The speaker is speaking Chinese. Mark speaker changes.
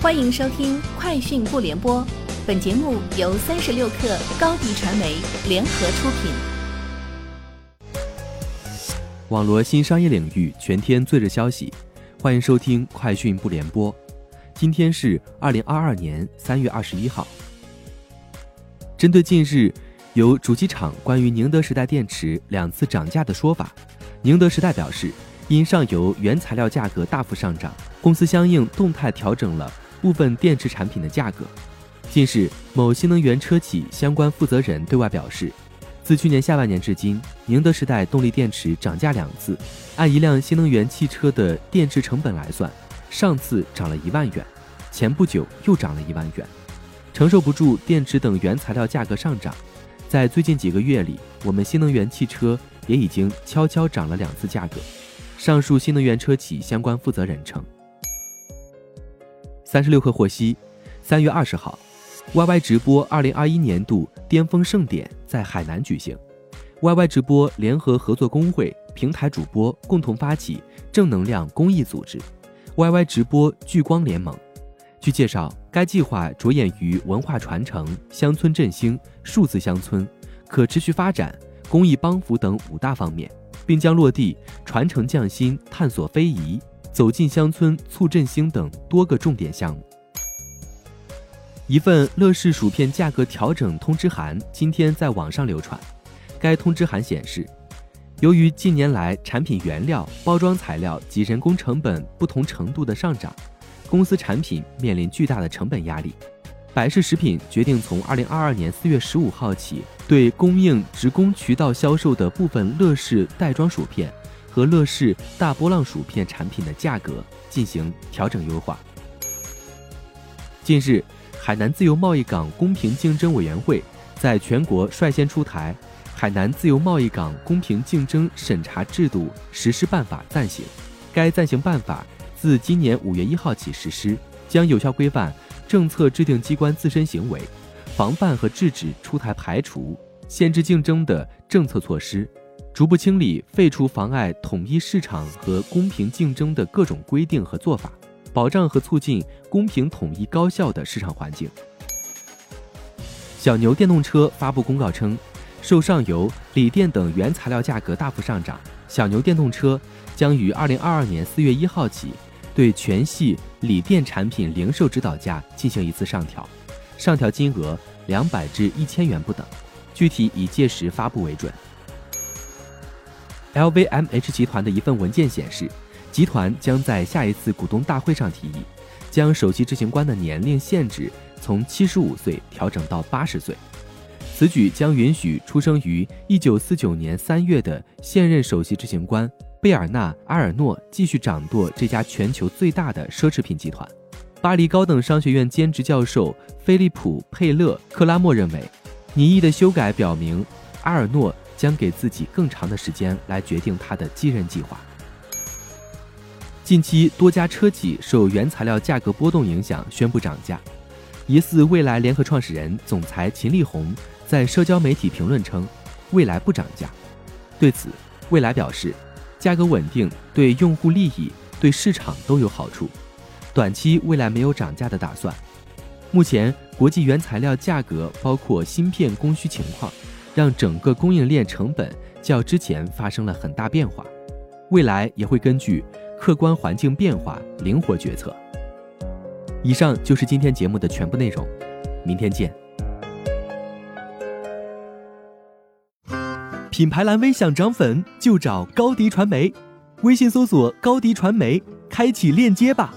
Speaker 1: 欢迎收听《快讯不联播》，本节目由三十六克高低传媒联合出品。
Speaker 2: 网络新商业领域全天最热消息，欢迎收听《快讯不联播》。今天是二零二二年三月二十一号。针对近日有主机厂关于宁德时代电池两次涨价的说法，宁德时代表示，因上游原材料价格大幅上涨，公司相应动态调整了。部分电池产品的价格。近日，某新能源车企相关负责人对外表示，自去年下半年至今，宁德时代动力电池涨价两次，按一辆新能源汽车的电池成本来算，上次涨了一万元，前不久又涨了一万元。承受不住电池等原材料价格上涨，在最近几个月里，我们新能源汽车也已经悄悄涨了两次价格。上述新能源车企相关负责人称。三十六氪获悉，三月二十号，YY 直播二零二一年度巅峰盛典在海南举行。YY 直播联合合作工会、平台主播共同发起正能量公益组织 ——YY 直播聚光联盟。据介绍，该计划着眼于文化传承、乡村振兴、数字乡村、可持续发展、公益帮扶等五大方面，并将落地传承匠心、探索非遗。走进乡村促振兴等多个重点项目。一份乐事薯片价格调整通知函今天在网上流传。该通知函显示，由于近年来产品原料、包装材料及人工成本不同程度的上涨，公司产品面临巨大的成本压力。百事食品决定从二零二二年四月十五号起，对供应职工渠道销售的部分乐事袋装薯片。和乐事大波浪薯片产品的价格进行调整优化。近日，海南自由贸易港公平竞争委员会在全国率先出台《海南自由贸易港公平竞争审查制度实施办法（暂行）》。该暂行办法自今年五月一号起实施，将有效规范政策制定机关自身行为，防范和制止出台排除、限制竞争的政策措施。逐步清理、废除妨碍统一市场和公平竞争的各种规定和做法，保障和促进公平、统一、高效的市场环境。小牛电动车发布公告称，受上游、锂电等原材料价格大幅上涨，小牛电动车将于二零二二年四月一号起对全系锂电产品零售指导价进行一次上调，上调金额两百至一千元不等，具体以届时发布为准。LVMH 集团的一份文件显示，集团将在下一次股东大会上提议，将首席执行官的年龄限制从七十五岁调整到八十岁。此举将允许出生于一九四九年三月的现任首席执行官贝尔纳·阿尔诺继续掌舵这家全球最大的奢侈品集团。巴黎高等商学院兼职教授菲利普·佩勒·克拉莫认为，拟议的修改表明阿尔诺。将给自己更长的时间来决定他的继任计划。近期多家车企受原材料价格波动影响宣布涨价，疑似蔚来联合创始人、总裁秦力红在社交媒体评论称，蔚来不涨价。对此，蔚来表示，价格稳定对用户利益、对市场都有好处，短期蔚来没有涨价的打算。目前国际原材料价格包括芯片供需情况。让整个供应链成本较之前发生了很大变化，未来也会根据客观环境变化灵活决策。以上就是今天节目的全部内容，明天见。
Speaker 3: 品牌蓝 V 想涨粉就找高迪传媒，微信搜索高迪传媒，开启链接吧。